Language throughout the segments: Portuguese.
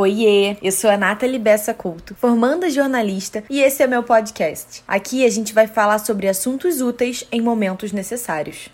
Oiê, eu sou a Nathalie Bessa Couto, formanda jornalista, e esse é meu podcast. Aqui a gente vai falar sobre assuntos úteis em momentos necessários.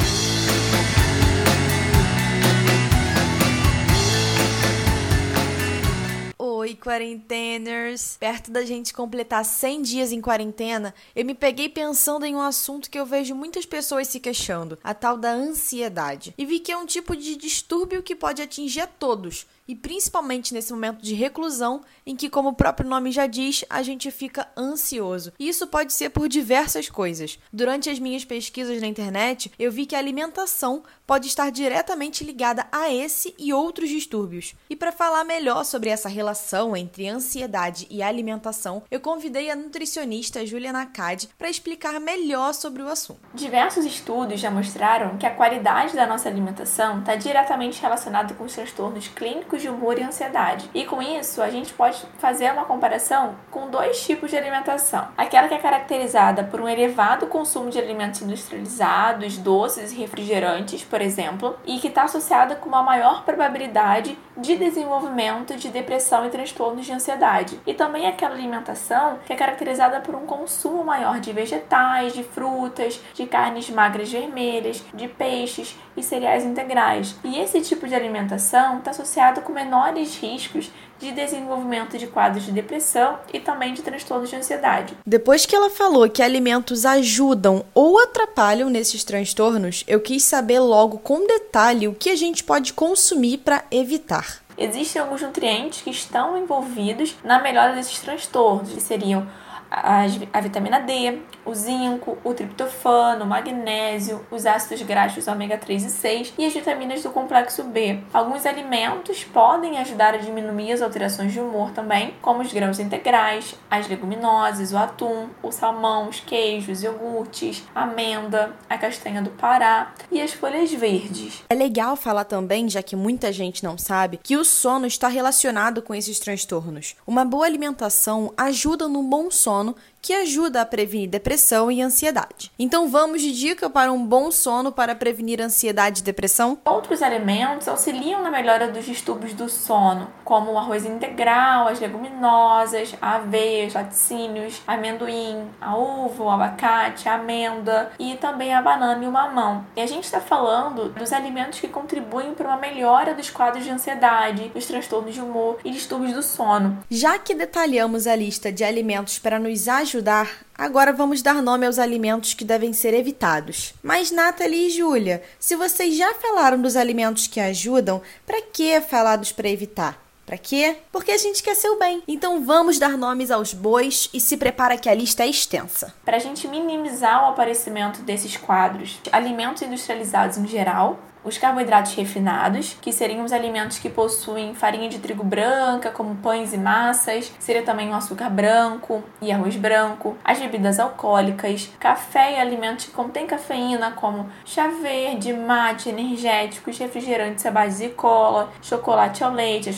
Oi, quarenteners! Perto da gente completar 100 dias em quarentena, eu me peguei pensando em um assunto que eu vejo muitas pessoas se queixando, a tal da ansiedade. E vi que é um tipo de distúrbio que pode atingir a todos, e principalmente nesse momento de reclusão, em que, como o próprio nome já diz, a gente fica ansioso. E isso pode ser por diversas coisas. Durante as minhas pesquisas na internet, eu vi que a alimentação pode estar diretamente ligada a esse e outros distúrbios. E para falar melhor sobre essa relação entre ansiedade e alimentação, eu convidei a nutricionista Julia Nakad para explicar melhor sobre o assunto. Diversos estudos já mostraram que a qualidade da nossa alimentação está diretamente relacionada com os transtornos clínicos de humor e ansiedade. E com isso, a gente pode fazer uma comparação com dois tipos de alimentação. Aquela que é caracterizada por um elevado consumo de alimentos industrializados, doces e refrigerantes, por exemplo, e que está associada com uma maior probabilidade de desenvolvimento de depressão e transtornos de ansiedade. E também aquela alimentação que é caracterizada por um consumo maior de vegetais, de frutas, de carnes magras vermelhas, de peixes e cereais integrais. E esse tipo de alimentação está associado com menores riscos de desenvolvimento de quadros de depressão e também de transtornos de ansiedade. Depois que ela falou que alimentos ajudam ou atrapalham nesses transtornos, eu quis saber logo com detalhe o que a gente pode consumir para evitar. Existem alguns nutrientes que estão envolvidos na melhora desses transtornos, que seriam a, a vitamina D, o zinco, o triptofano, o magnésio, os ácidos graxos ômega 3 e 6 e as vitaminas do complexo B. Alguns alimentos podem ajudar a diminuir as alterações de humor também, como os grãos integrais, as leguminosas, o atum, o salmão, os queijos, iogurtes, amêndoa, a castanha do Pará e as folhas verdes. É legal falar também, já que muita gente não sabe, que o sono está relacionado com esses transtornos. Uma boa alimentação ajuda no bom sono sono que ajuda a prevenir depressão e ansiedade. Então vamos de dica para um bom sono para prevenir ansiedade e depressão? Outros alimentos auxiliam na melhora dos distúrbios do sono, como o arroz integral, as leguminosas, a aveia, os laticínios, amendoim, a uva, o abacate, a amêndoa e também a banana e o mamão. E a gente está falando dos alimentos que contribuem para uma melhora dos quadros de ansiedade, dos transtornos de humor e distúrbios do sono. Já que detalhamos a lista de alimentos para nos ajudar ajudar, agora vamos dar nome aos alimentos que devem ser evitados. Mas, Nathalie e Júlia, se vocês já falaram dos alimentos que ajudam, para que falar dos para evitar? Para quê? Porque a gente quer seu bem. Então vamos dar nomes aos bois e se prepara que a lista é extensa. Para a gente minimizar o aparecimento desses quadros, alimentos industrializados em geral, os carboidratos refinados, que seriam os alimentos que possuem farinha de trigo branca, como pães e massas, seria também o açúcar branco e arroz branco, as bebidas alcoólicas, café e alimentos que contêm cafeína, como chá verde, mate, energéticos, refrigerantes à base de cola, chocolate ao leite,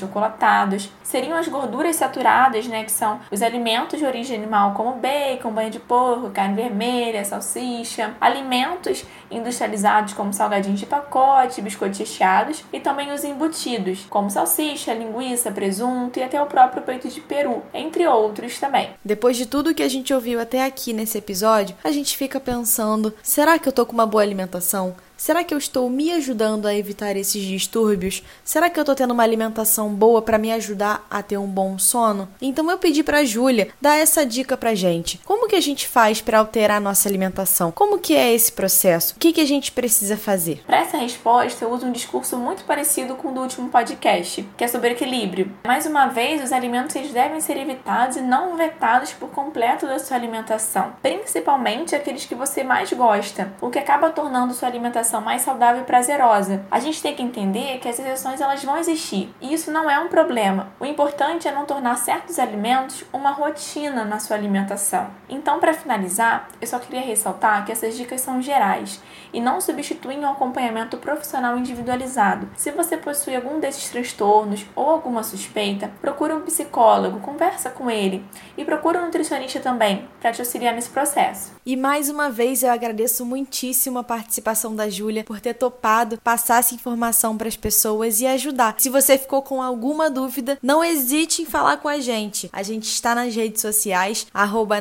Seriam as gorduras saturadas, né, que são os alimentos de origem animal, como bacon, banho de porco, carne vermelha, salsicha, alimentos industrializados, como salgadinhos de pacote, biscoitos recheados e também os embutidos, como salsicha, linguiça, presunto e até o próprio peito de peru, entre outros também. Depois de tudo que a gente ouviu até aqui nesse episódio, a gente fica pensando: será que eu tô com uma boa alimentação? Será que eu estou me ajudando a evitar esses distúrbios? Será que eu estou tendo uma alimentação boa para me ajudar a ter um bom sono? Então eu pedi para a Júlia dar essa dica pra gente. Como que a gente faz para alterar a nossa alimentação? Como que é esse processo? O que que a gente precisa fazer? Para essa resposta, eu uso um discurso muito parecido com o do último podcast, que é sobre equilíbrio. Mais uma vez, os alimentos devem ser evitados e não vetados por completo da sua alimentação, principalmente aqueles que você mais gosta, o que acaba tornando sua alimentação alimentação mais saudável e prazerosa. A gente tem que entender que as exceções elas vão existir e isso não é um problema. O importante é não tornar certos alimentos uma rotina na sua alimentação. Então, para finalizar, eu só queria ressaltar que essas dicas são gerais e não substituem um acompanhamento profissional individualizado. Se você possui algum desses transtornos ou alguma suspeita, procure um psicólogo, conversa com ele e procure um nutricionista também para te auxiliar nesse processo. E mais uma vez eu agradeço muitíssimo a participação das Júlia por ter topado passar essa informação para as pessoas e ajudar. Se você ficou com alguma dúvida, não hesite em falar com a gente. A gente está nas redes sociais, arroba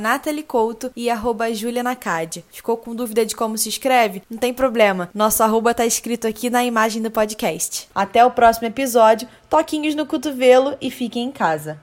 e arroba Julia Nakad. Ficou com dúvida de como se escreve? Não tem problema. Nosso arroba tá escrito aqui na imagem do podcast. Até o próximo episódio. Toquinhos no cotovelo e fiquem em casa.